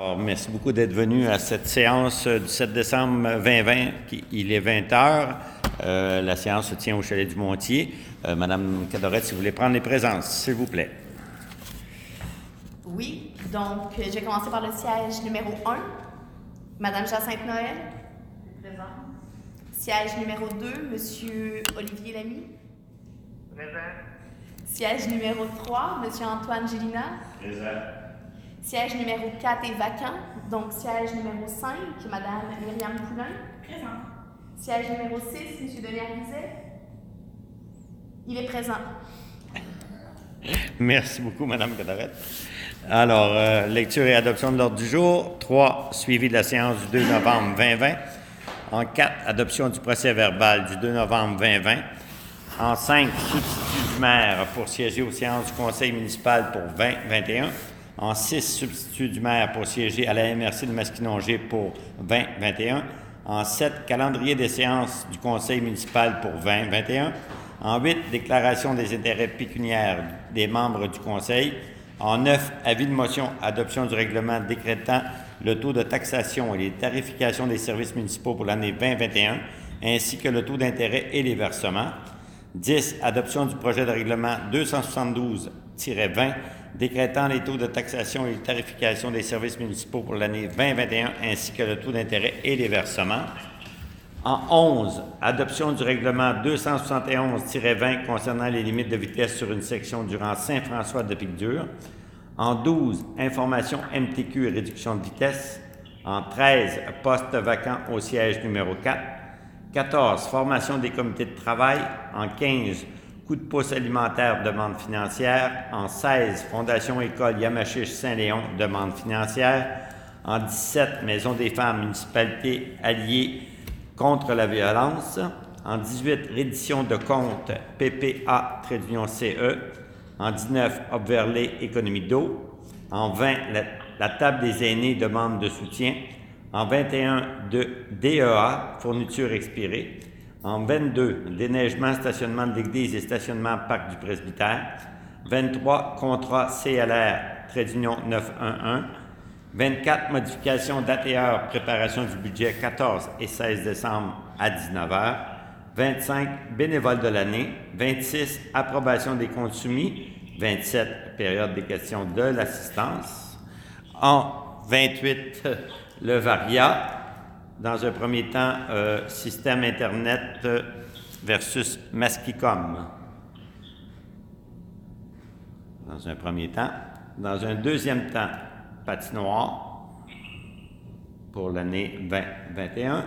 Alors, merci beaucoup d'être venu à cette séance du 7 décembre 2020. qui- Il est 20 heures. Euh, la séance se tient au Chalet du Montier. Euh, Madame Cadorette, si vous voulez prendre les présences, s'il vous plaît. Oui, donc euh, je vais commencer par le siège numéro 1. Madame Jacinthe Noël. Présent. Siège numéro 2, Monsieur Olivier Lamy. Présent. Siège numéro 3, Monsieur Antoine Gélina. Siège numéro 4 est vacant, donc siège numéro 5, Madame Myriam Poulain. Présent. Siège numéro 6, Monsieur Denis Arizet. Il est présent. Merci beaucoup, Madame Cadorette. Alors, euh, lecture et adoption de l'ordre du jour. 3. Suivi de la séance du 2 novembre 2020. En 4. Adoption du procès verbal du 2 novembre 2020. En 5. Substitut du maire pour siéger aux séances du conseil municipal pour 2021. En 6. Substitut du maire pour siéger à la MRC de Masquinongé pour 2021. En 7. Calendrier des séances du conseil municipal pour 2021. En 8, déclaration des intérêts pécuniaires des membres du Conseil. En 9, avis de motion, adoption du règlement décrétant le taux de taxation et les tarifications des services municipaux pour l'année 2021, ainsi que le taux d'intérêt et les versements. 10, adoption du projet de règlement 272-20, décrétant les taux de taxation et les tarifications des services municipaux pour l'année 2021, ainsi que le taux d'intérêt et les versements. En 11, adoption du règlement 271-20 concernant les limites de vitesse sur une section durant Saint-François de Picdure. En 12, information MTQ et réduction de vitesse. En 13, poste vacant au siège numéro 4. 14, formation des comités de travail. En 15, coup de pouce alimentaire, demande financière. En 16, Fondation École Yamachiche Saint-Léon, demande financière. En 17, Maison des femmes, municipalité alliée contre la violence. En 18, reddition de compte PPA, trait d'union CE. En 19, Obverlay, économie d'eau. En 20, la, la table des aînés, demande de soutien. En 21, de DEA, fourniture expirée. En 22, déneigement, stationnement de l'église et stationnement parc du presbytère. 23, contrat CLR, trait d'union 911. 24, modification date et heure, préparation du budget 14 et 16 décembre à 19h. 25, bénévole de l'année. 26, approbation des comptes soumis. 27, période des questions de l'assistance. En 28, le VARIA. Dans un premier temps, euh, système Internet euh, versus Masquicom. Dans un premier temps. Dans un deuxième temps, patinoire pour l'année 2021.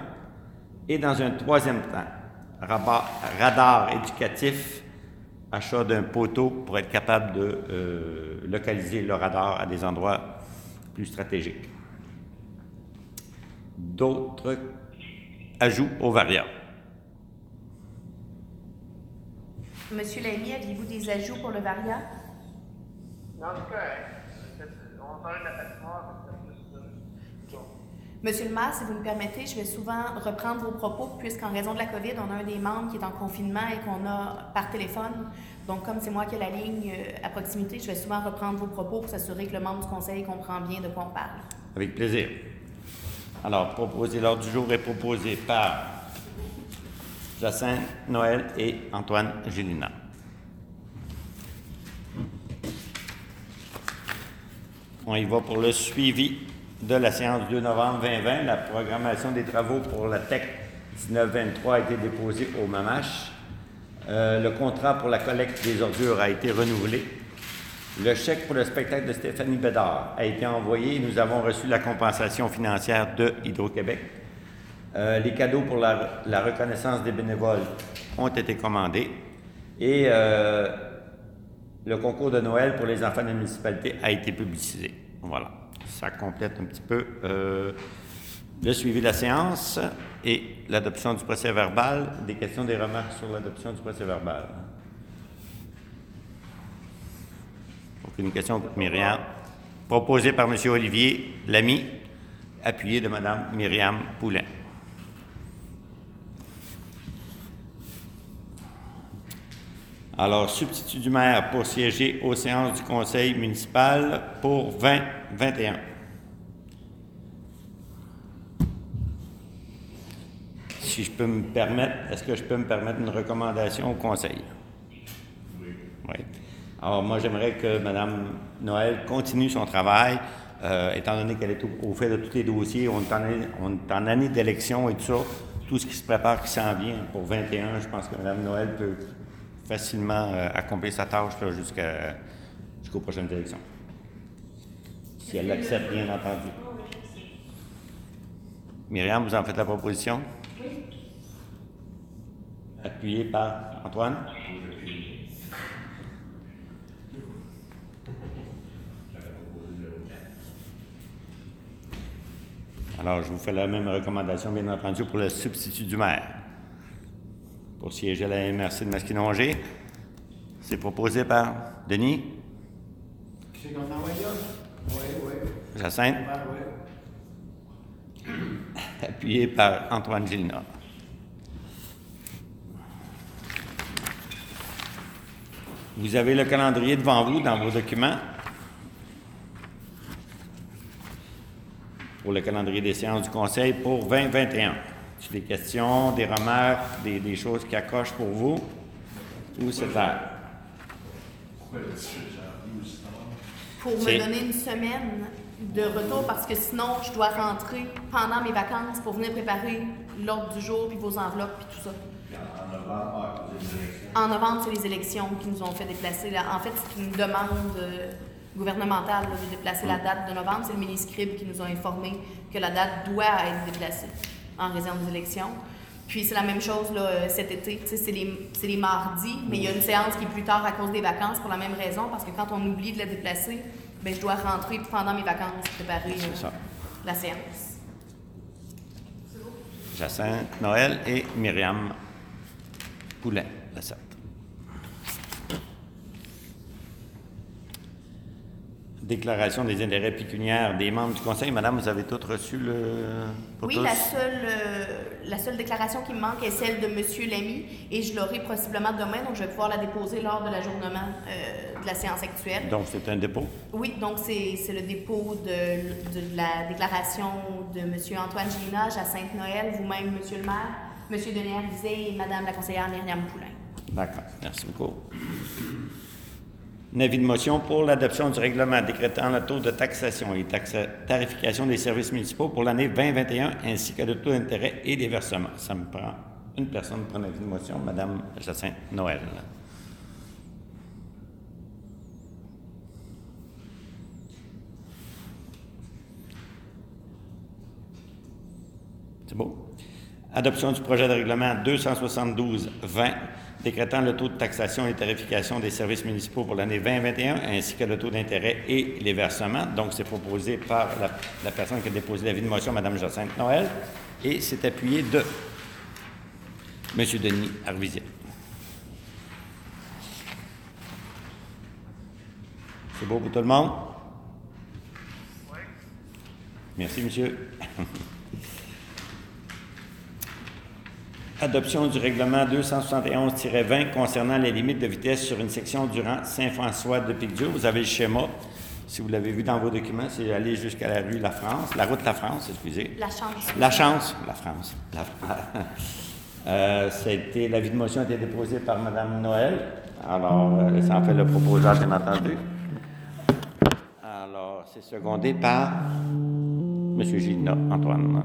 Et dans un troisième temps, radar éducatif, achat d'un poteau pour être capable de euh, localiser le radar à des endroits plus stratégiques. D'autres ajouts aux variables. Monsieur Lamy, aviez-vous des ajouts pour le VARIA? Non, c'est correct. On va parler de la patinoire. Monsieur le maire, si vous me permettez, je vais souvent reprendre vos propos, puisqu'en raison de la COVID, on a un des membres qui est en confinement et qu'on a par téléphone. Donc, comme c'est moi qui ai la ligne euh, à proximité, je vais souvent reprendre vos propos pour s'assurer que le membre du conseil comprend bien de quoi on parle. Avec plaisir. Alors, proposer l'ordre du jour est proposé par Jacinthe Noël et Antoine Gélina. On y va pour le suivi de la séance du 2 novembre 2020. La programmation des travaux pour la TEC 1923 a été déposée au MAMACH. Euh, le contrat pour la collecte des ordures a été renouvelé. Le chèque pour le spectacle de Stéphanie Bédard a été envoyé nous avons reçu la compensation financière de Hydro-Québec. Euh, les cadeaux pour la, la reconnaissance des bénévoles ont été commandés. Et euh, le concours de Noël pour les enfants de la municipalité a été publicisé. Voilà. Ça complète un petit peu euh, le suivi de la séance et l'adoption du procès verbal. Des questions, des remarques sur l'adoption du procès verbal. Aucune question, pour Myriam. Proposé par M. Olivier Lamy, appuyé de Mme Myriam Poulin. Alors, substitut du maire pour siéger aux séances du conseil municipal pour 2021. Si je peux me permettre, est-ce que je peux me permettre une recommandation au conseil? Oui. Oui. Alors, moi, j'aimerais que Mme Noël continue son travail, euh, étant donné qu'elle est au, fait de tous les dossiers. On est en, on est en année d'élection et tout ça. Tout ce qui se prépare, qui s'en vient pour 21, je pense que Mme Noël peut facilement euh, accomplir sa tâche jusqu'aux prochaines élections. Si elle l'accepte, bien entendu. Myriam, vous en faites la proposition? Oui. Appuyé par Antoine? Alors, je vous fais la même recommandation, bien entendu, pour le substitut du maire. Pour siéger à la MRC de Masquinongé, c'est proposé par Denis. C'est Oui, oui. Jacinthe. Oui. Appuyé par Antoine Gilna. Vous avez le calendrier devant vous dans vos documents. Pour le calendrier des séances du Conseil pour 2021. J'ai des questions, des remarques, des, choses qui accrochent pour vous? Ou c'est clair? Pour me donner une semaine de retour parce que sinon, je dois rentrer pendant mes vacances pour venir préparer l'ordre du jour, puis vos enveloppes, puis tout ça. En novembre, c'est les élections qui nous ont fait déplacer. En fait, c'est une demande gouvernementale de déplacer la date de novembre. C'est le ministre qui nous a informé que la date doit être déplacée en raison des élections. Puis c'est la même chose là, cet été. C'est les, les, mardis, mais il y a une séance qui est plus tard à cause des vacances pour la même raison, parce que quand on oublie de la déplacer, bien, je dois rentrer pendant mes vacances préparer euh, la séance. Jacinthe Noël et Myriam Poulet, la déclaration des intérêts pécuniaires des membres du Conseil. Madame, vous avez toutes reçu le... oui, La, seule, euh, la seule déclaration qui me manque est celle de M. Lamy et je l'aurai possiblement demain, donc je vais pouvoir la déposer lors de l'ajournement euh, de la séance actuelle. Donc, c'est un dépôt? Oui, donc c'est le dépôt de, de, la déclaration de M. Antoine Gélina, à Sainte-Noël, vous-même, M. le maire, M. Denis et Mme la conseillère Myriam Poulain. D'accord, merci beaucoup. Un avis de motion pour l'adoption du règlement décrétant le taux de taxation et tarification des services municipaux pour l'année 2021 ainsi que le taux d'intérêt et des versements. Ça me prend une personne pour un avis de motion, Mme Jacinthe Noël. C'est beau? Adoption du projet de règlement 272-20 décrétant le taux de taxation et tarification des services municipaux pour l'année 2021, ainsi que le taux d'intérêt et les versements. Donc, c'est proposé par la, personne qui a déposé l'avis de motion, Mme Jacinthe Noël, et c'est appuyé de M. Denis Arvisier. C'est beau pour tout le monde? Oui. Merci, monsieur. Adoption du règlement 271-20 concernant les limites de vitesse sur une section durant Saint-François de Picdieu. Vous avez le schéma. Si vous l'avez vu dans vos documents, c'est aller jusqu'à la rue La France, la route La France, excusez. La Chance. La Chance, la France. La... euh, l'avis de motion a été déposé par Mme Noël. Alors, euh, ça en fait le proposeur, bien entendu. Alors, c'est secondé par M. Gilna, Antoine.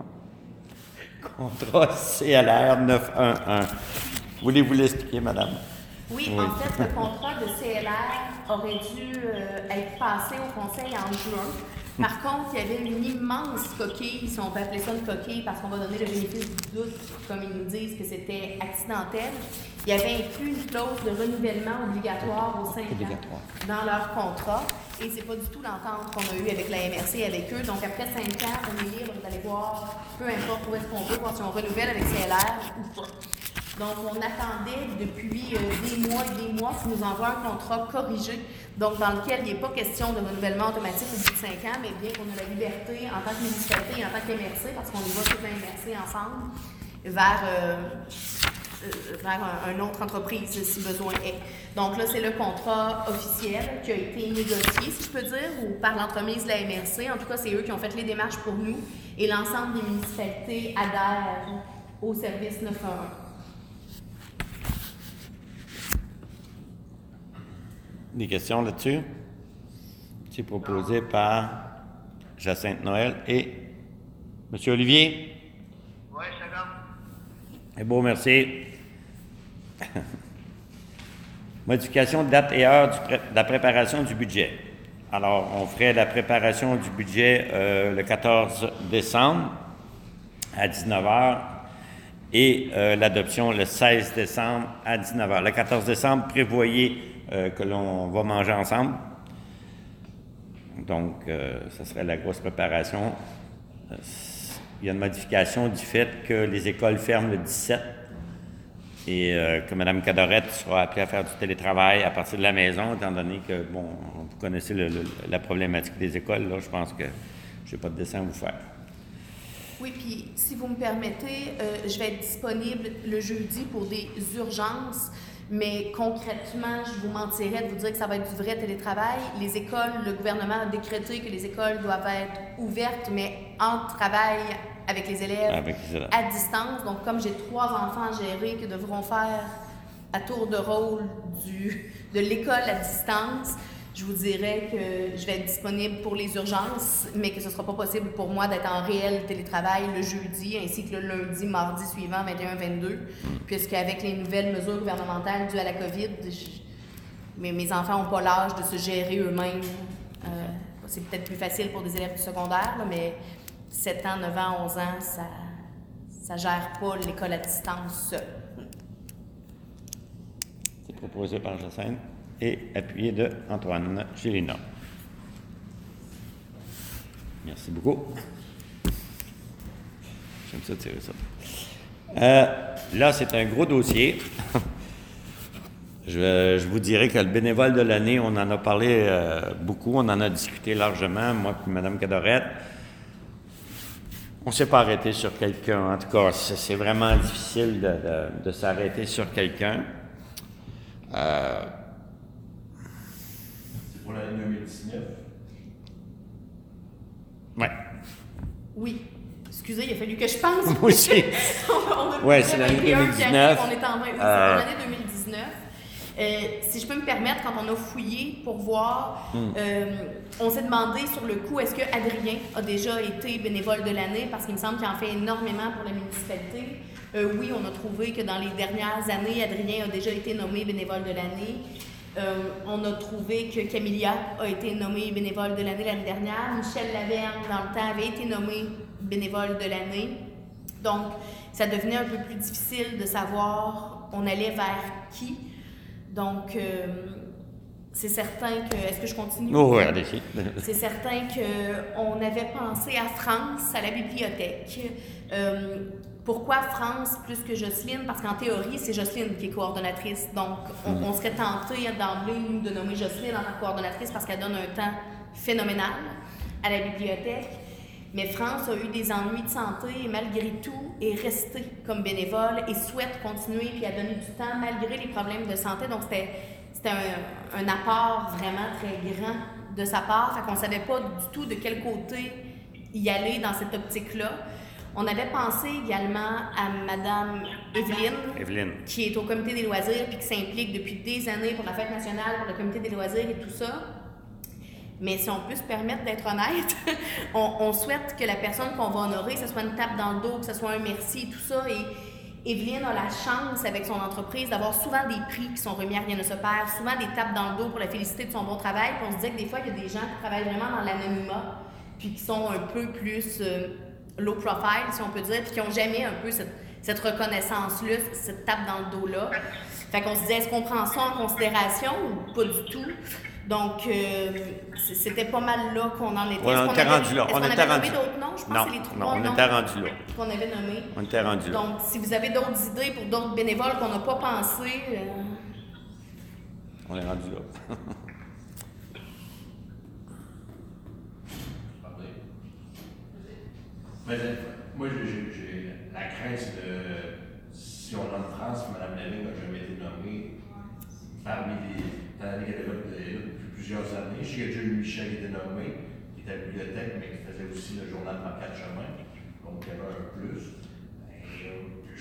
Contrat CLR 911. Voulez-vous l'expliquer, madame? Oui, en fait, le contrat de CLR aurait dû euh, être passé au conseil en juin. Par contre, il y avait une immense coquille, si on peut appeler ça une coquille, parce qu'on va donner le bénéfice du doute, comme ils nous disent que c'était accidentel. Il y avait inclus une clause de renouvellement obligatoire aux 5 ans dans leur contrat. Et c'est pas du tout l'entente qu'on a eue avec la MRC avec eux. Donc après 5 ans, on est libre d'aller voir, peu importe où est-ce qu'on veut, voir si on renouvelle avec CLR ou pas. Donc, on attendait depuis euh, des mois et des mois qu'ils nous envoient un contrat corrigé, donc dans lequel il n'est pas question de renouvellement automatique au bout de cinq ans, mais bien qu'on a la liberté en tant que municipalité et en tant qu'MRC, parce qu'on y va la MRC ensemble, vers, euh, euh, vers un, une autre entreprise si besoin est. Donc là, c'est le contrat officiel qui a été négocié, si je peux dire, ou par l'entremise de la MRC. En tout cas, c'est eux qui ont fait les démarches pour nous et l'ensemble des municipalités adhèrent au service 911. Des questions là-dessus? C'est proposé par Jacinthe Noël et M. Olivier. Oui, je suis d'accord. C'est beau, merci. Modification de date et heure du pré- de la préparation du budget. Alors, on ferait la préparation du budget euh, le 14 décembre à 19h et euh, l'adoption le 16 décembre à 19h. Le 14 décembre, prévoyez euh, que l'on va manger ensemble. Donc, euh, ce serait la grosse préparation. Euh, Il y a une modification du fait que les écoles ferment le 17 et euh, que Mme Cadorette sera appelée à faire du télétravail à partir de la maison, étant donné que, bon, vous connaissez la problématique des écoles. Là, je pense que je n'ai pas de dessin à vous faire. Oui, puis si vous me permettez, euh, je vais être disponible le jeudi pour des urgences, mais concrètement, je vous mentirais de vous dire que ça va être du vrai télétravail. Les écoles, le gouvernement a décrété que les écoles doivent être ouvertes, mais en travail avec les élèves Avec les élèves. à distance. Donc, comme j'ai trois enfants à gérer qui devront faire à tour de rôle du, de l'école à distance, je vous dirais que je vais être disponible pour les urgences, mais que ce ne sera pas possible pour moi d'être en réel télétravail le jeudi ainsi que le lundi, mardi suivant, 21-22, puisqu'avec les nouvelles mesures gouvernementales dues à la COVID, mes, enfants n'ont pas l'âge de se gérer eux-mêmes. Euh, c'est peut-être plus facile pour des élèves du secondaire, mais 7 ans, 9 ans, 11 ans, ça ne gère pas l'école à distance seule. C'est proposé par Jacinthe et appuyé de Antoine Gélina. Merci beaucoup. J'aime ça tirer ça. Euh, là, c'est un gros dossier. Je, vous dirais que le bénévole de l'année, on en a parlé euh, beaucoup, on en a discuté largement, moi et Mme Cadorette. On ne s'est pas arrêté sur quelqu'un. En tout cas, c'est vraiment difficile de, de- de s'arrêter sur quelqu'un. Euh, oui. Excusez, il a fallu que je pense. Moi aussi. on c'est l'année 2019. on est en oui, euh. l'année 2019. Euh, si je peux me permettre, quand on a fouillé pour voir, hmm. euh, on s'est demandé sur le coup, est-ce que Adrien a déjà été bénévole de l'année? Parce qu'il me semble qu'il en fait énormément pour la municipalité. oui, on a trouvé que dans les dernières années, Adrien a déjà été nommé bénévole de l'année. Euh, on a trouvé que Camilla a été nommée bénévole de l'année l'année dernière. Michel Laverne, dans le temps, avait été nommé bénévole de l'année. Donc, ça devenait un peu plus difficile de savoir on allait vers qui. Donc, euh, c'est certain que. Est-ce que je continue? Oh, ouais, allez-y. C'est certain qu'on avait pensé à France, à la bibliothèque. Euh, pourquoi France plus que Jocelyne? Parce qu'en théorie, c'est Jocelyne qui est coordonnatrice. Donc, on, on serait tenté d'emblée, de nommer Jocelyne en tant que coordonnatrice parce qu'elle donne un temps phénoménal à la bibliothèque. Mais France a eu des ennuis de santé et malgré tout est restée comme bénévole et souhaite continuer puis a donné du temps malgré les problèmes de santé. Donc c'était c'était un, un apport vraiment très grand de sa part. Fait qu'on savait pas du tout de quel côté y aller dans cette optique-là. On avait pensé également à Madame Evelyne, Evelyne. qui est au comité des loisirs puis qui s'implique depuis des années pour la fête nationale, pour le comité des loisirs et tout ça. Mais si on peut se permettre d'être honnête, on, on souhaite que la personne qu'on va honorer, ce soit une tape dans le dos, que ce soit un merci et tout ça. Et Evelyne a la chance, avec son entreprise, d'avoir souvent des prix qui sont remis à rien ne se perd, souvent des tapes dans le dos pour la féliciter de son bon travail. Puis on se disait que des fois, il y a des gens qui travaillent vraiment dans l'anonymat, puis qui sont un peu plus euh, low profile, si on peut dire, puis qui n'ont jamais un peu cette, cette reconnaissance-là, cette tape dans le dos-là. Fait qu'on se disait, est-ce qu'on prend ça en considération ou pas du tout? Donc, euh, c'était pas mal là qu'on en était. Ouais, on était rendu là. On qu'on était rendu d'autres noms? Je pense Non, que c'est les non, on était rendu là. qu'on avait nommés. On était rendu là. Donc, si vous avez d'autres idées pour d'autres bénévoles qu'on n'a pas pensé, euh, On est rendu là. Parler. Euh, moi, j'ai- j'ai j'ai la crainte de si on nomme France, Mme Lévy n'a jamais été nommée parmi les. Dans les depuis plusieurs années. Je a déjà eu Michel qui était nommé, qui était à la bibliothèque, mais qui faisait aussi le journal 34 chemins. Donc, il y avait un plus. Et, euh,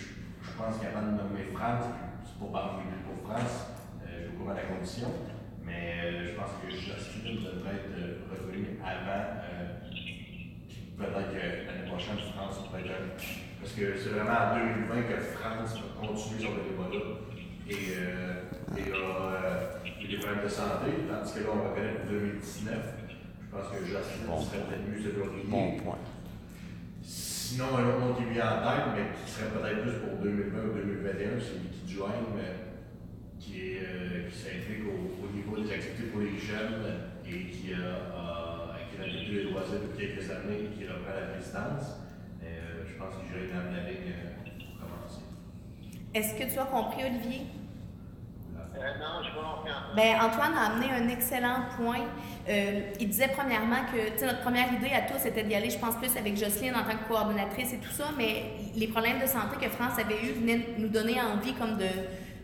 pense qu'avant de nommer France, c'est pour parler pour France, euh, je au courant la condition, mais je pense que Jocelyne devrait être revenue avant. Peut-être l'année prochaine, France pourrait être. Parce que c'est vraiment en 2020 que France va continuer sur le débat-là. Et euh, et a euh, eu des problèmes de santé, tandis que là, on va connaître pour 2019. Je pense que Jocelyne Bon. serait peut-être mieux de l'oreiller. Bon point. Sinon, un autre qui vient en tête, mais qui serait peut-être plus pour 2020 ou 2021, c'est Vicky euh, qui, euh, qui s'implique au, au niveau des activités pour les jeunes et qui a, a- qui a été les loisirs depuis quelques années et qui reprend la présidence. Euh, je pense que j'ai dans la ligne euh, pour commencer. Est-ce que tu as compris, Olivier? Euh, non, je. Ben, Antoine a amené un excellent point. Euh, il disait premièrement que notre première idée à tous était d'y aller, je pense, plus avec Jocelyne en tant que coordonnatrice et tout ça, mais les problèmes de santé que France avait eu venaient nous donner envie comme de,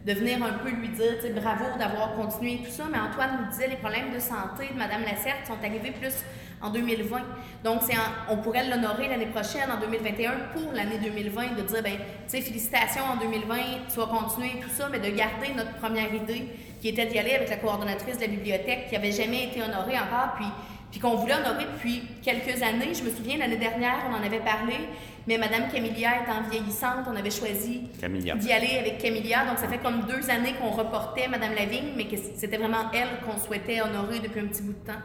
de venir un peu lui dire tu sais, bravo d'avoir continué tout ça. Mais Antoine nous disait les problèmes de santé de Mme Lacerte sont arrivés plus en 2020. Donc, c'est on pourrait l'honorer l'année prochaine, en 2021, pour l'année 2020, de dire, ben, tu sais, félicitations en 2020, tu vas continuer tout ça, mais de garder notre première idée, qui était d'y aller avec la coordonnatrice de la bibliothèque, qui avait jamais été honorée encore, puis, puis qu'on voulait honorer depuis quelques années. Je me souviens, l'année dernière, on en avait parlé, mais Madame Camilla étant vieillissante, on avait choisi Camilla. d'y aller avec Camilla. Donc, ça fait comme deux années qu'on reportait Madame Lavigne, mais que c'était vraiment elle qu'on souhaitait honorer depuis un petit bout de temps.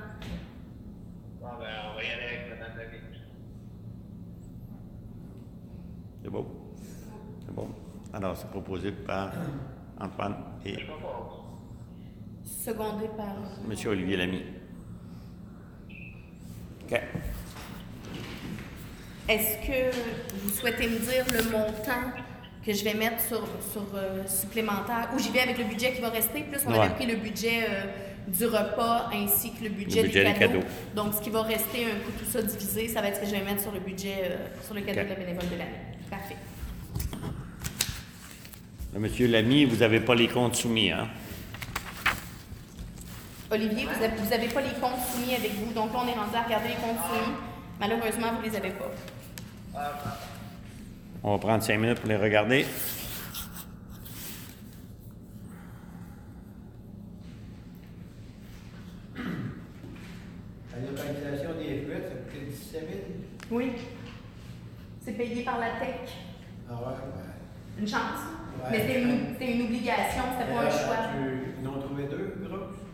Bon, ben, on va y aller avec Mme Lavigne. C'est beau. C'est bon. Alors, c'est proposé par Antoine et. Secondé par. M. Olivier Lamy. OK. Est-ce que vous souhaitez me dire le montant que je vais mettre sur, sur euh, supplémentaire? Ou j'y vais avec le budget qui va rester? Plus on Ouais. avait pris le budget euh, du repas ainsi que le budget, budget du des cadeau. cadeaux. Donc, ce qui va rester, un coup tout ça divisé, ça va être ce que je vais mettre sur le budget, euh, sur le cadeau de la bénévole de l'année. Parfait. Monsieur Lamy, vous n'avez pas les comptes soumis, hein? Olivier, vous n'avez pas les comptes soumis avec vous. Donc là, on est rendu à regarder les comptes soumis. Malheureusement, vous ne les avez pas. On va prendre cinq minutes pour les regarder. La localisation des fuites, ça coûtait 17 000. Oui. C'est payé par la tech. Ah ouais, ben. Une chance. Ouais. Mais c'était une, une obligation, c'était pas un Euh, choix. tu- Ils en ont trouvé deux, grosses.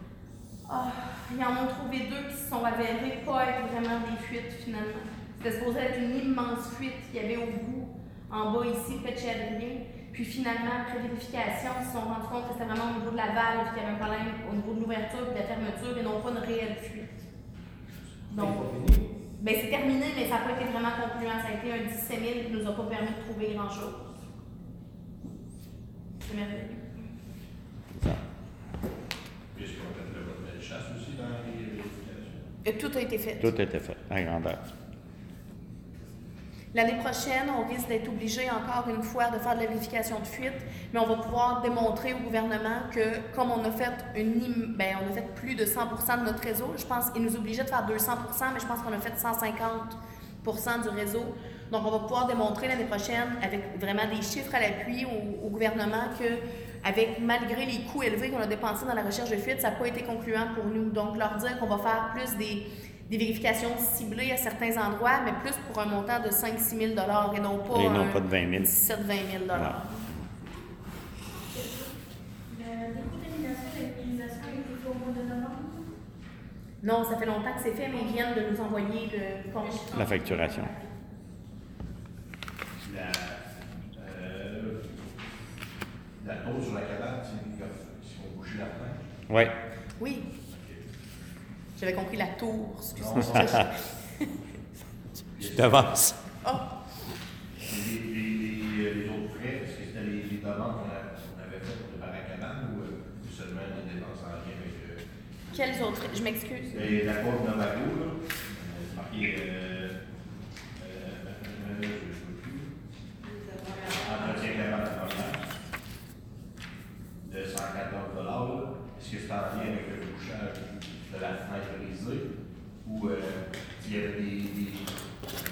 Ah, ils en ont trouvé deux qui se sont avérés pas être vraiment des fuites finalement. C'était supposé être une immense fuite qu'il y avait au bout, en bas ici, près de chez Adrien. Puis finalement, après vérification, ils se sont rendus compte que c'était vraiment au niveau de la valve qu'il y avait un problème au niveau de l'ouverture et de la fermeture et non pas une réelle fuite. Donc, ben c'est terminé, mais ça n'a pas été vraiment concluant. Ça a été un 17 000 qui nous a pas permis de trouver grand-chose. C'est merveilleux. Ça. Puisqu'on a fait le vote de chasse aussi dans les vérifications. Et tout a été fait. Tout était fait, à grandeur. L'année prochaine, on risque d'être obligé encore une fois de faire de la vérification de fuite, mais on va pouvoir démontrer au gouvernement que comme on a fait une ben, on a fait plus de 100% de notre réseau, je pense nous obligeait de faire 200% mais je pense qu'on a fait 150% du réseau. Donc on va pouvoir démontrer l'année prochaine avec vraiment des chiffres à l'appui au, au gouvernement que avec malgré les coûts élevés qu'on a dépensés dans la recherche de fuite, ça n'a pas été concluant pour nous. Donc leur dire qu'on va faire plus des des vérifications ciblées à certains endroits, mais plus pour un montant de 5-6 000 et non pas, Et non un pas de 20 000. 17-20 000 Voilà. Le dépôt d'élimination et l'utilisation a été fait au mois de novembre. Non, ça fait longtemps que c'est fait, mais ils viennent de nous envoyer le compte. La facturation. La, euh, la pause sur la cabane, c'est comme si on bougeait la fin. Oui. Oui. J'avais compris la tour, excusez-moi. Je t'avance. oh, Les, les, les, les autres frais, est-ce que c'était les, les demandes qu'on avait faites pour la cabane ou euh, seulement des dépenses en lien avec euh, quels autres? Je m'excuse. La côte Navago, là, euh, c'est marqué, euh, euh, euh, je ne sais plus. Entretien cabane de première. De 114 là. Est-ce que c'est en lien avec le bouchage de la fenêtre brisée? Ou euh, s'il y avait des, des,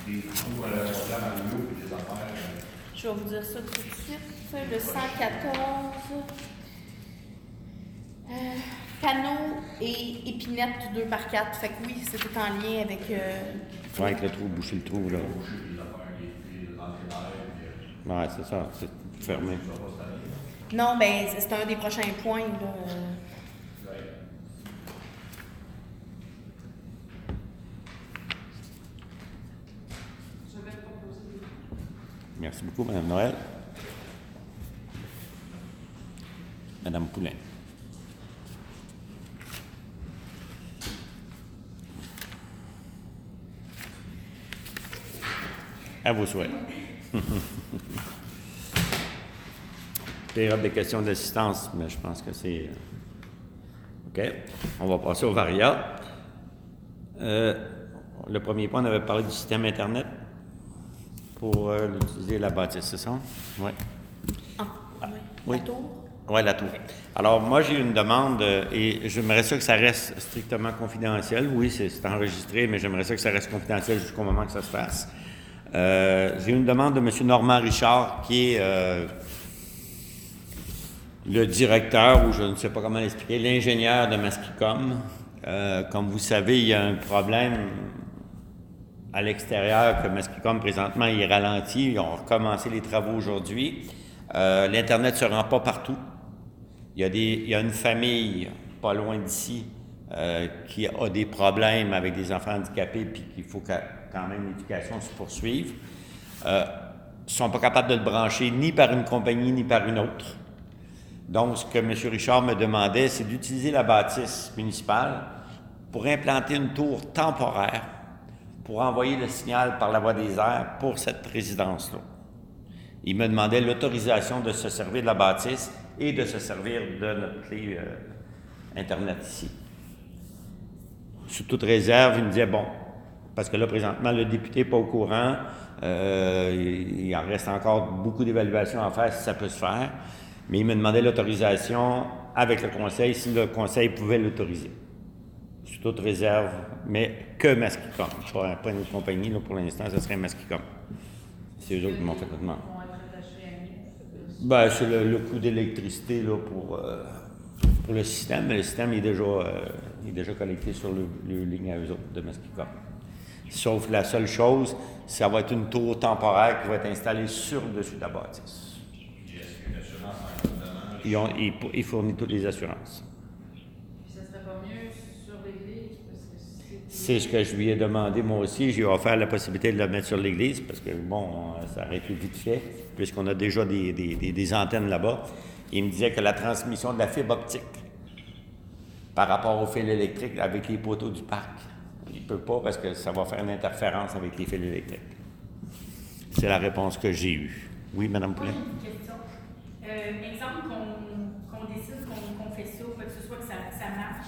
des trous à long terme à l'eau et des affaires? euh, Je vais vous dire ça tout de suite. Le 114. Euh, panneau et épinette 2 par 4. Fait que oui, c'est tout en lien avec. euh, Ouais, avec le trou, boucher le trou, là. Ouais, c'est ça, c'est fermé. Non, ben c'est c'est un des prochains points. Là. euh. Ouais. Merci beaucoup, Mme Noël. Madame Poulain. À vos souhaits. Période des questions d'assistance, mais je pense que c'est. euh, OK. On va passer au varia. Euh, le premier point, on avait parlé du système Internet pour euh, utiliser la bâtisse, c'est ça? Oui. Ah, oui. oui. La tour? Oui, la tour. Alors, moi, j'ai une demande euh, et j'aimerais ça que ça reste strictement confidentiel. Oui, c'est enregistré, mais j'aimerais ça que ça reste confidentiel jusqu'au moment que ça se fasse. Euh, j'ai une demande de M. Normand Richard, qui est euh, le directeur, ou je ne sais pas comment l'expliquer, l'ingénieur de Masquicom. Comme vous savez, il y a un problème à l'extérieur que Masquicom, présentement, il est ralenti. Ils ont recommencé les travaux aujourd'hui. Euh, L'Internet ne se rend pas partout. Il y, a une famille pas loin d'ici euh, qui a des problèmes avec des enfants handicapés puis qu'il faut que, quand même l'éducation se poursuive. Euh, ils ne sont pas capables de le brancher ni par une compagnie ni par une autre. Donc, ce que M. Richard me demandait, c'est d'utiliser la bâtisse municipale pour implanter une tour temporaire pour envoyer le signal par la voie des airs pour cette résidence-là. Il me demandait l'autorisation de se servir de la bâtisse et de se servir de notre clé euh, Internet ici. Sous toute réserve, il me disait, bon, parce que là, présentement, le député n'est pas au courant, euh, il, il en reste encore beaucoup d'évaluations à faire si ça peut se faire, mais il me demandait l'autorisation avec le conseil, si le conseil pouvait l'autoriser. Sous toute réserve, mais que Masquicom, pas, pas une autre compagnie, là, pour l'instant, ce serait Masquicom. C'est eux autres qui m'ont fait la demande. Ben, c'est le, coût d'électricité pour, euh, pour le système, mais le système est déjà, euh, est déjà connecté sur le, le ligne à eux autres de Masquicom. Sauf la seule chose, ça va être une tour temporaire qui va être installée sur le dessus de la bâtisse. Ils, ont, ils fournissent toutes les assurances. Puis ça serait pas mieux sur l'église parce que c'est. Ce que je lui ai demandé moi aussi. J'ai offert la possibilité de le mettre sur l'église parce que, bon, ça aurait été vite fait, puisqu'on a déjà des, des- des- antennes là-bas. Il me disait que la transmission de la fibre optique par rapport au fil électrique avec les poteaux du parc, il ne peut pas parce que ça va faire une interférence avec les fils électriques. C'est la réponse que j'ai eue. Oui, Moi, Poulet? une question. Euh, exemple qu'on décide qu'on fait ça, que ce soit, que ça, ça marche.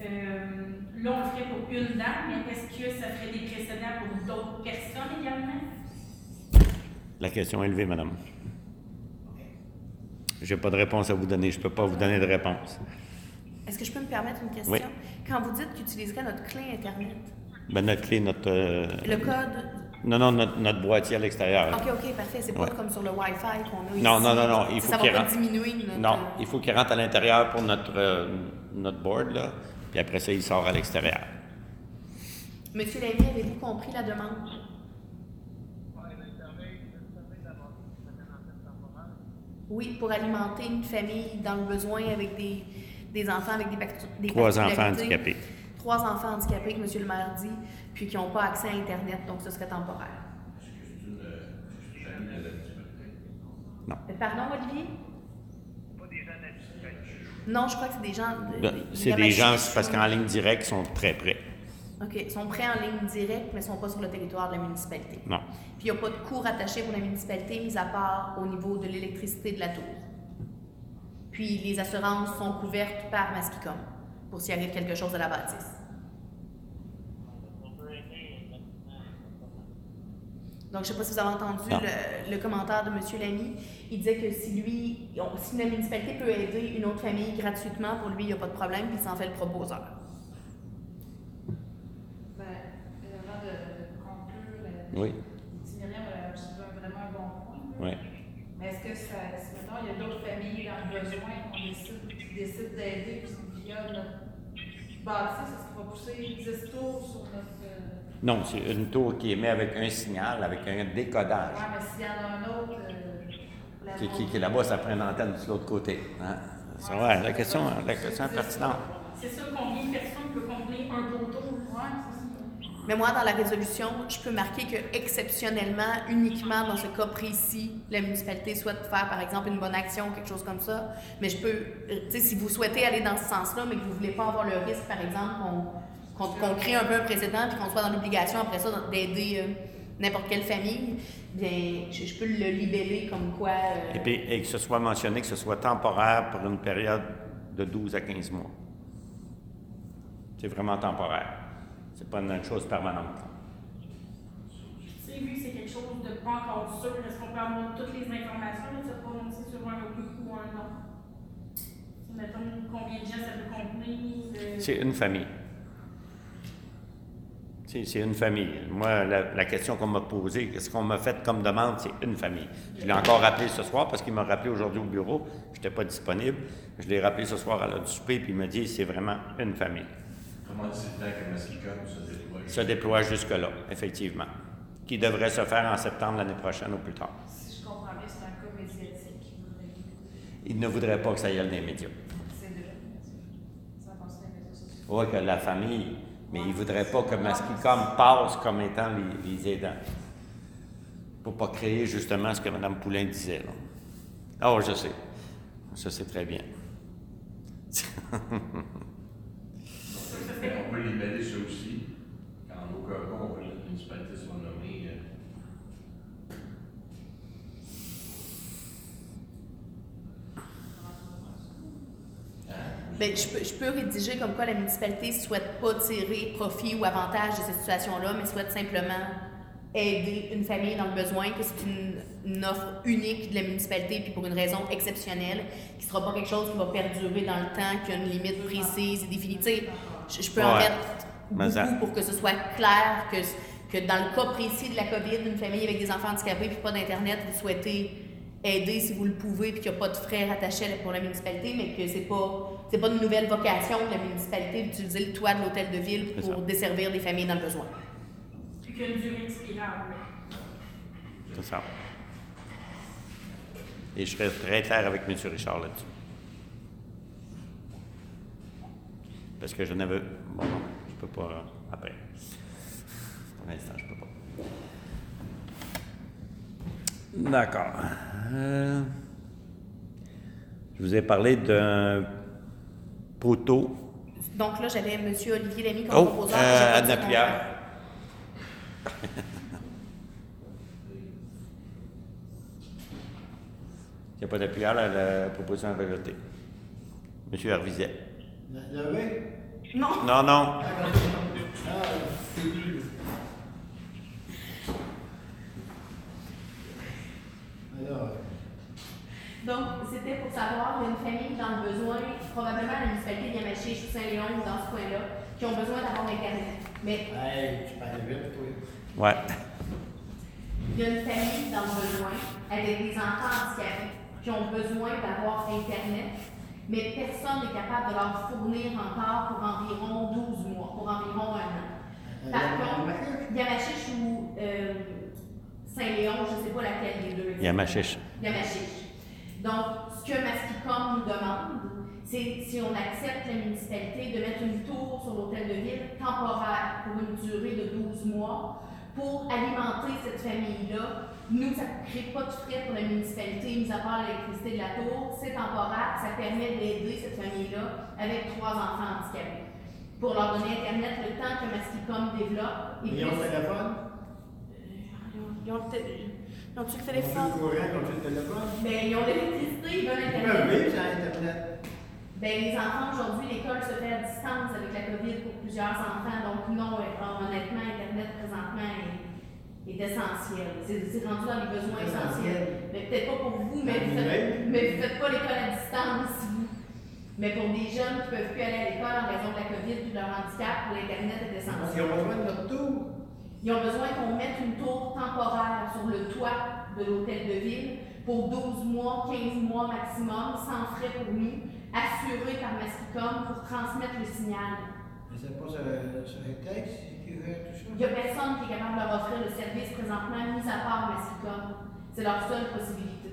Euh, là, on le ferait pour une dame, mais est-ce que ça ferait des précédents pour d'autres personnes également? La question est élevée, madame. Je n'ai pas de réponse à vous donner. Je ne peux pas vous donner de réponse. Est-ce que je peux me permettre une question? Oui. Quand vous dites qu'il utiliserait notre clé Internet, Ben, notre clé, notre. euh, le code? Non, non, notre, notre boîtier à l'extérieur. Ok, ok, parfait. C'est pas Ouais. comme sur le Wi-Fi qu'on a ici. Non, non, non, non, il faut ça qu'il va pas rentre. diminuer notre. Non, il faut qu'il rentre à l'intérieur pour notre, euh, notre board, là. Puis après ça, il sort à l'extérieur. Monsieur Lévy, avez-vous compris la demande? Oui, pour alimenter une famille dans le besoin avec des, des enfants avec des, des Trois enfants handicapés. Trois enfants handicapés, que M. le maire dit, puis qui n'ont pas accès à Internet, donc ce serait temporaire. Est-ce que c'est une, euh, est-ce que c'est une de la disponibilité? Euh, Pardon, Olivier? Pas des gens d'habitude. Non, je crois que c'est des gens. de- Ben, C'est de des gens, parce qu'en ligne directe, ils sont très près. OK, ils sont prêts en ligne directe, mais ils ne sont pas sur le territoire de la municipalité. Non. Puis il n'y a pas de coût rattaché pour la municipalité, mis à part au niveau de l'électricité de la tour. Puis les assurances sont couvertes par Masquicom pour s'il arrive quelque chose à la bâtisse. On peut aider maintenant. Donc, je ne sais pas si vous avez entendu le, le commentaire de M. Lamy. Il disait que si lui, si la municipalité peut aider une autre famille gratuitement, pour lui, il n'y a pas de problème, puis il s'en fait le proposeur. Ben, avant de conclure, euh, Oui. Myriam, euh, c'est vraiment un bon point. Oui. Mais est-ce que ça, si maintenant il y a d'autres familles dans le besoin qu'on décide, qui décident d'aider via notre bâtisse, est-ce qu'on va pousser 10 tours sur notre. Non, c'est une tour qui émet avec un signal, avec un décodage. Ouais, mais s'il y en a un autre. euh, Qui, qui, là-bas, ça prend une antenne de l'autre côté. Hein? C'est vrai, la question, la question est pertinente. C'est ça, combien de personnes peut contenir un poteau? Ouais, c'est ça. Mais moi, dans la résolution, je peux marquer que exceptionnellement, uniquement dans ce cas précis, la municipalité souhaite faire, par exemple, une bonne action ou quelque chose comme ça. Mais je peux, euh, tu sais, si vous souhaitez aller dans ce sens-là, mais que vous voulez pas avoir le risque, par exemple, qu'on qu'on crée un peu un précédent puis qu'on soit dans l'obligation après ça d'aider euh, n'importe quelle famille, bien, je, je peux le libeller comme quoi. euh, Et, puis, et que ce soit mentionné que ce soit temporaire pour une période de 12 à 15 mois. C'est vraiment temporaire. C'est pas une chose permanente. Sais, vu que c'est quelque chose de pas encore sûr, est-ce qu'on peut avoir toutes les informations, là, se prononcer sur un oui ou un non? Sais, Mettons combien de gens ça peut contenir. euh, C'est une famille. C'est une famille. Moi, la, la question qu'on m'a posée, qu'est-ce qu'on m'a fait comme demande, c'est une famille. Je l'ai encore rappelé ce soir parce qu'il m'a rappelé aujourd'hui au bureau. Je n'étais pas disponible. Je l'ai rappelé ce soir à l'heure du souper, puis il m'a dit c'est vraiment une famille. Comment temps que Masquicom se déploie? Se déploie jusque-là, effectivement. Qui devrait se faire en septembre l'année prochaine ou plus tard. Si je comprends bien, c'est un cas médiatique. Il ne voudrait pas que ça y aille dans les médias. C'est déjà. Ça les médias sociaux. Oui, que la famille, mais il ne voudrait pas que Masquicom passe comme étant les, les aidants. Pour ne pas créer justement ce que Mme Poulain disait. Là. Oh, je sais. Je sais très bien. On peut libeller ça aussi. En aucun cas, on veut que la municipalité soit nommée. euh, Ben, je, peux, je peux rédiger comme quoi la municipalité ne souhaite pas tirer profit ou avantage de cette situation-là, mais souhaite simplement aider une famille dans le besoin, que c'est une, une offre unique de la municipalité, puis pour une raison exceptionnelle, qui ne sera pas quelque chose qui va perdurer dans le temps, qui a une limite précise et sais, Je, je peux en mettre ça- beaucoup pour que ce soit clair que, que dans le cas précis de la COVID, d'une famille avec des enfants handicapés puis pas d'Internet, vous souhaitez aider si vous le pouvez puis qu'il n'y a pas de frais rattachés pour la municipalité, mais que c'est pas c'est pas une nouvelle vocation de la municipalité d'utiliser le toit de l'hôtel de ville pour desservir des familles dans le besoin. Durée expirable. C'est ça. Et je serais très clair avec M. Richard là-dessus. Parce que je n'avais. Bon, non, je peux pas. euh, Après. Pour l'instant, je peux pas. D'accord. Euh, je vous ai parlé d'un poteau. Donc là, j'avais M. Olivier Lamy comme Oh, proposeur. euh, Anna. Pierre. Il n'y a pas d'appuyeur, la, la proposition est rejetée. M. Hervizet. Le- Levé? Non. Non, non. Ah, c'est plus. Alors, Donc, c'était pour savoir, il y a une famille dans le besoin, probablement la municipalité de Yamachiche ou Saint-Léon ou dans ce coin-là, qui ont besoin d'avoir Internet. Mais hey, tu parles vite, toi. Ouais. il y a une famille dans le besoin avec des enfants handicapés qui ont besoin d'avoir Internet, mais personne n'est capable de leur fournir encore pour environ 12 mois, pour environ un an. Par contre, Yamachiche ou euh, Saint-Léon, je ne sais pas laquelle des deux. Yamachiche. Yamachiche. Donc, ce que Masquicom nous demande, c'est si on accepte la municipalité de mettre une tour sur l'hôtel de ville temporaire pour une durée de 12 mois pour alimenter cette famille-là. Nous, ça ne crée pas de frais pour la municipalité, mis à part l'électricité de la tour. C'est temporaire, ça permet d'aider cette famille-là avec trois enfants handicapés. Pour leur donner Internet le temps que Masquicom développe. Ils ont le téléphone? Ils ont le té- ils le Ils ont le courant, ils ont le téléphone? Ben, ils ont l'électricité, ils veulent Ils Internet. peuvent vivre sans Internet. Ben, les enfants aujourd'hui, l'école se fait à distance avec la COVID pour plusieurs enfants. Donc, non, euh, honnêtement, Internet présentement est, est essentiel. C'est rendu dans les besoins essentiels. Mais peut-être pas pour vous, mais vous vous faites pas l'école à distance, vous. Mais pour des jeunes qui peuvent plus aller à l'école en raison de la COVID ou de leur handicap, l'Internet est Ils essentiel. ont besoin de notre tour. Ils ont besoin qu'on mette une tour temporaire sur le toit de l'hôtel de ville pour 12 mois, 15 mois maximum, sans frais pour nous, assurés par Masticom pour transmettre le signal. Mais c'est pas sur, qui tout ça? Il n'y a personne qui est capable de leur offrir le service présentement, mis à part Masticom. C'est leur seule possibilité.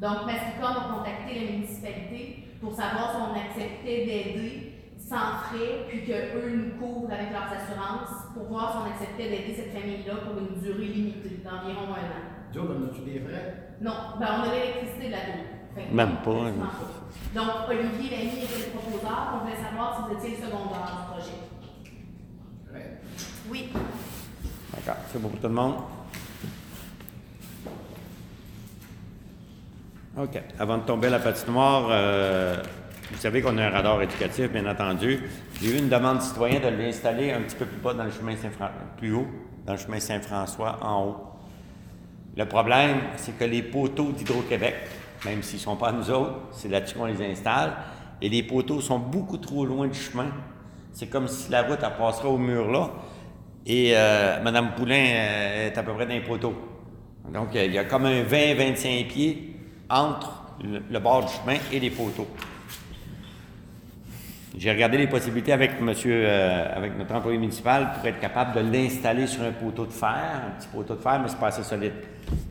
Donc, Masticom a contacté la municipalité pour savoir si on acceptait d'aider sans frais, puis qu'eux nous couvrent avec leurs assurances pour voir si on acceptait d'aider cette famille-là pour une durée limitée, d'environ un an. Autres, on a-tu des frais? Non, ben on a l'électricité de la tour. Même pas, hein. Donc, Olivier Lamy était le proposeur, on voulait savoir si vous étiez le secondaire du projet. Ouais. Oui. D'accord. C'est bon pour tout le monde? OK. Avant de tomber à la patinoire, euh, vous savez qu'on a un radar éducatif, bien entendu. J'ai eu une demande citoyenne de l'installer un petit peu plus bas dans le chemin Saint-François, plus haut, dans le chemin Saint-François, en haut. Le problème, c'est que les poteaux d'Hydro-Québec, même s'ils ne sont pas à nous autres, c'est là-dessus qu'on les installe, et les poteaux sont beaucoup trop loin du chemin. C'est comme si la route, elle passerait au mur là, et euh, Mme Poulain euh, est à peu près dans les poteaux. Donc, euh, il y a comme un 20-25 pieds entre le bord du chemin et les poteaux. J'ai regardé les possibilités avec monsieur, euh, avec notre employé municipal pour être capable de l'installer sur un poteau de fer, un petit poteau de fer, mais c'est pas assez solide.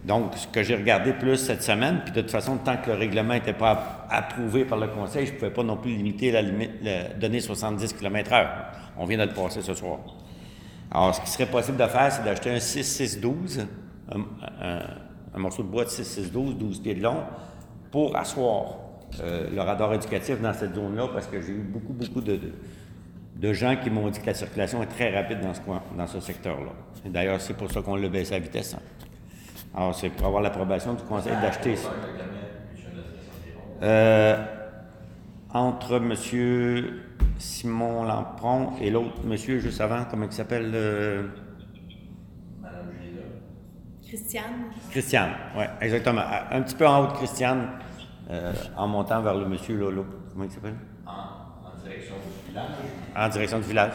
Donc, ce que j'ai regardé plus cette semaine, puis de toute façon, tant que le règlement n'était pas app- approuvé par le conseil, je ne pouvais pas non plus limiter la limite, le- donner 70 km/h. On vient de le passer ce soir. Alors, ce qui serait possible de faire, c'est d'acheter un 6-6-12, un, un- un morceau de bois de 6-6-12, 12 pieds de long, pour asseoir euh, le radar éducatif dans cette zone-là, parce que j'ai eu beaucoup, beaucoup de, de, de gens qui m'ont dit que la circulation est très rapide dans ce, coin, dans ce secteur-là. Et D'ailleurs, c'est pour ça qu'on l'a baissé à vitesse. hein. Alors, c'est pour avoir l'approbation du conseil d'acheter ça. Euh, entre M. Simon Lampron et l'autre monsieur juste avant, comment il s'appelle? euh, Madame. Christiane? Christiane, oui, exactement. Un petit peu en haut de Christiane, euh, en montant vers le monsieur Lolo. Comment il s'appelle? En, en direction du village. En direction du village.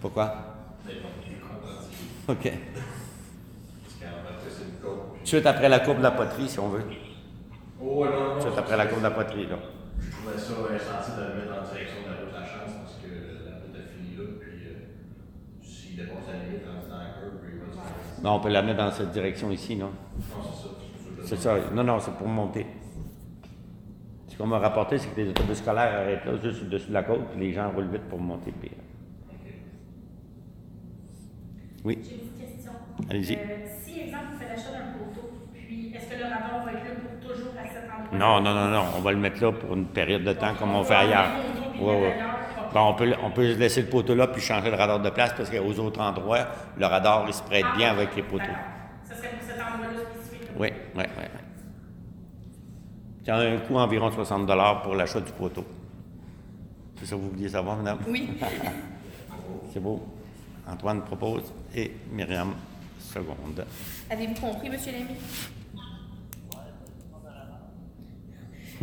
Pourquoi? OK. Suite après la courbe de la poterie, si on veut. Oh, non, non. Suite après la courbe de la poterie, là. Je trouvais ça essentiel de le mettre en direction de la route de la chance parce que la route a fini là, puis euh, s'il dépasse la limite rendu dans la curve, il va se. Non, on peut la mettre dans cette direction ici, non? Non, c'est ça. Non, non, c'est pour monter. Ce qu'on m'a rapporté, c'est que les autobus scolaires arrêtent là, juste au-dessus de la côte, puis les gens roulent vite pour monter pire. Oui, J'ai une petite question. Allez-y. Euh, si, exemple, vous faites l'achat d'un poteau, puis est-ce que le radar va être là pour toujours à cet endroit? non, non, non, non, on va le mettre là pour une période de temps comme on fait ailleurs. Oui, oui. Bon, on, peut, on peut laisser le poteau là puis changer le radar de place parce qu'aux autres endroits, le radar, il se prête bien avec les poteaux. Ça serait pour cet endroit-là spécifique. Oui, oui, oui. y a un coût environ 60 pour l'achat du poteau. C'est ça que vous vouliez savoir, madame? Oui. C'est beau. Antoine propose et Myriam seconde. Avez-vous compris, M. Lamy?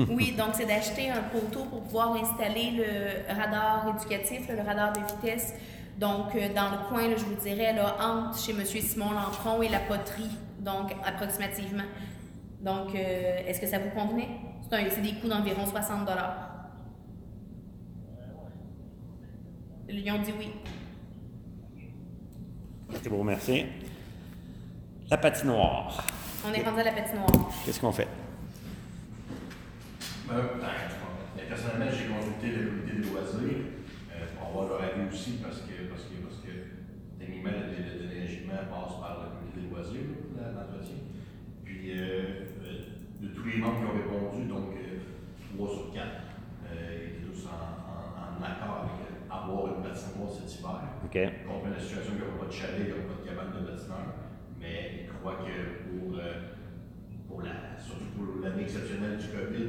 Oui, donc c'est d'acheter un poteau pour pouvoir installer le radar éducatif, le radar de vitesse. Donc, euh, dans le coin, là, je vous dirais, là, entre chez M. Simon Lampron et la poterie, donc approximativement. Donc, euh, est-ce que ça vous convenait? C'est des coûts d'environ 60 Ils ont dit oui. C'est beau, merci. La patinoire. On est rendu à la patinoire. Qu'est-ce qu'on fait? Ben, ben, mais personnellement, j'ai consulté le comité des loisirs euh, pour avoir leur avis aussi parce que, parce que, parce que techniquement, le, le passe le des loisirs, là, l'entretien. Puis, euh, euh, de tous les membres qui ont répondu, donc euh, 3 sur 4 euh, étaient tous en, en, en accord avec euh, avoir une patinoire cet hiver. OK. Ils comprennent la situation qu'il n'y a pas de chalet, il n'y a pas de cabane de patineur, mais ils croient que pour, euh, pour la, surtout pour l'année exceptionnelle du COVID,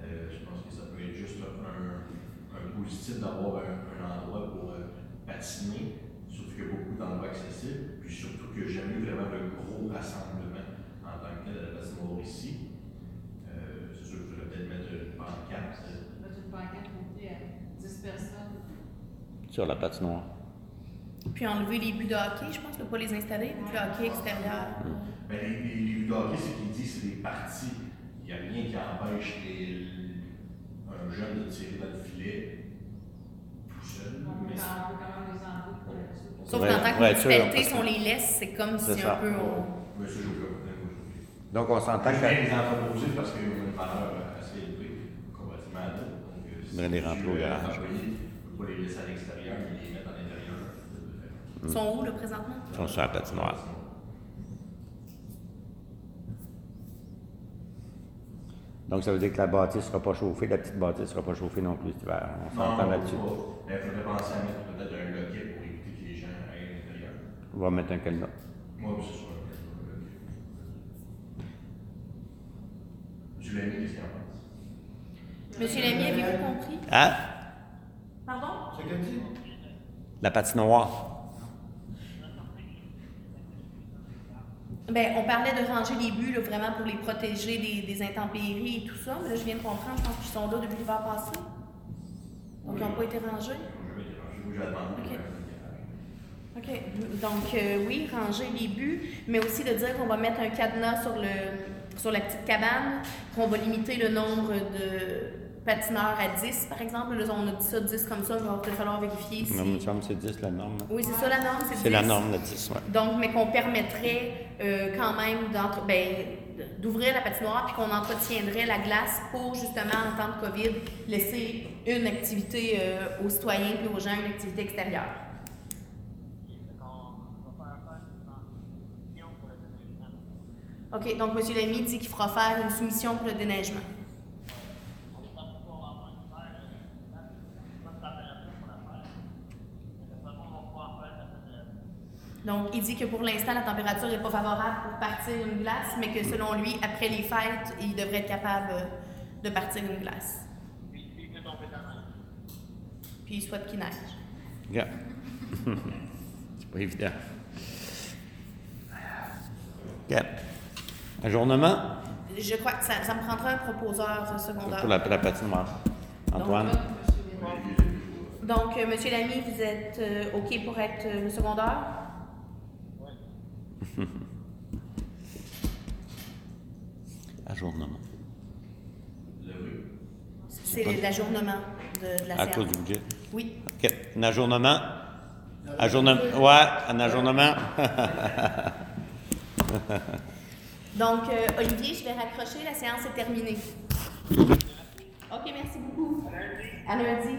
euh, je pense que ça peut être juste un, un positif d'avoir un, un endroit pour euh, patiner, surtout qu'il y a beaucoup d'endroits accessibles, puis surtout qu'il n'y a jamais eu vraiment de gros rassemblement en tant que patinoire ici. Euh, c'est sûr que je vais peut-être mettre une pancarte. Mettre une pancarte pour dire à 10 personnes. Sur la patinoire. Puis enlever les buts de hockey, je pense, ne pas les installer, puis le hockey extérieur. Ben, les, les, les buts de hockey, ce qu'il dit, c'est des parties. Il n'y a rien qui empêche les- un jeune de tirer dans le filet c'est- les. Sauf qu'en tant que que- on les laisse, c'est comme C'est si un peu on... Mais ça, j'ai aucun problème, moi, j'ai- Donc, on s'entend Je que... les entreposer parce qu'ils ont une valeur assez élevée, comparativement à d'autres. Donc, euh, si des remplis au garage. les pas les laisser à l'extérieur, mais les mettre à l'intérieur. Ils sont où, là, présentement? Ils sont sur la patinoire. Donc, ça veut dire que la bâtisse ne sera pas chauffée, la petite bâtisse ne sera pas chauffée non plus cet hiver. On s'entend là-dessus. Il faudrait penser à mettre peut-être un loquet pour éviter que les gens aillent à l'intérieur. On va mettre un cadenas. Moi, c'est sûr. Monsieur Lamy, qu'est-ce qu'il en pense? Monsieur Lamy, avez-vous compris? Ah, Pardon? C'est qu'elle dit? La patinoire. Ben, on parlait de ranger les buts, là, vraiment pour les protéger des, des intempéries et tout ça. Mais là, je viens de comprendre, je pense qu'ils sont là depuis l'hiver passé. Donc, ils n'ont pas été rangés. Je vais déranger, moi, je vais demander Ok. pour un garage. OK. Donc, euh, oui, ranger les buts, mais aussi de dire qu'on va mettre un cadenas sur, le, sur la petite cabane, qu'on va limiter le nombre de patineurs à 10, par exemple. Là, on a dit ça 10 comme ça, il va peut-être falloir vérifier si... C'est 10 la norme. Oui, c'est ça la norme, c'est 10. C'est la norme, le 10, ouais. Donc, mais qu'on permettrait euh, quand même d'entre- ben, d'ouvrir la patinoire puis qu'on entretiendrait la glace pour justement en temps de COVID laisser une activité euh, aux citoyens puis aux gens, une activité extérieure. OK, donc M. Lamy dit qu'il fera faire une soumission pour le déneigement. Il dit que pour l'instant, la température n'est pas favorable pour partir une glace, mais que selon lui, après les fêtes, il devrait être capable euh, de partir une glace. Puis il souhaite qu'il neige. Yeah. c'est pas évident. Ajournement? Je crois que ça, ça me prendra un proposeur secondaire. pour la, la patinoire. Antoine? Donc, euh, Monsieur Lamy, vous êtes euh, OK pour être euh, le secondaire? Ajournement. C'est l'ajournement de, de la À cause du budget? Oui. OK. Un ajournement? Ajournement. Ouais, un ajournement. Donc, euh, Olivier, je vais raccrocher. La séance est terminée. OK, merci beaucoup. À lundi.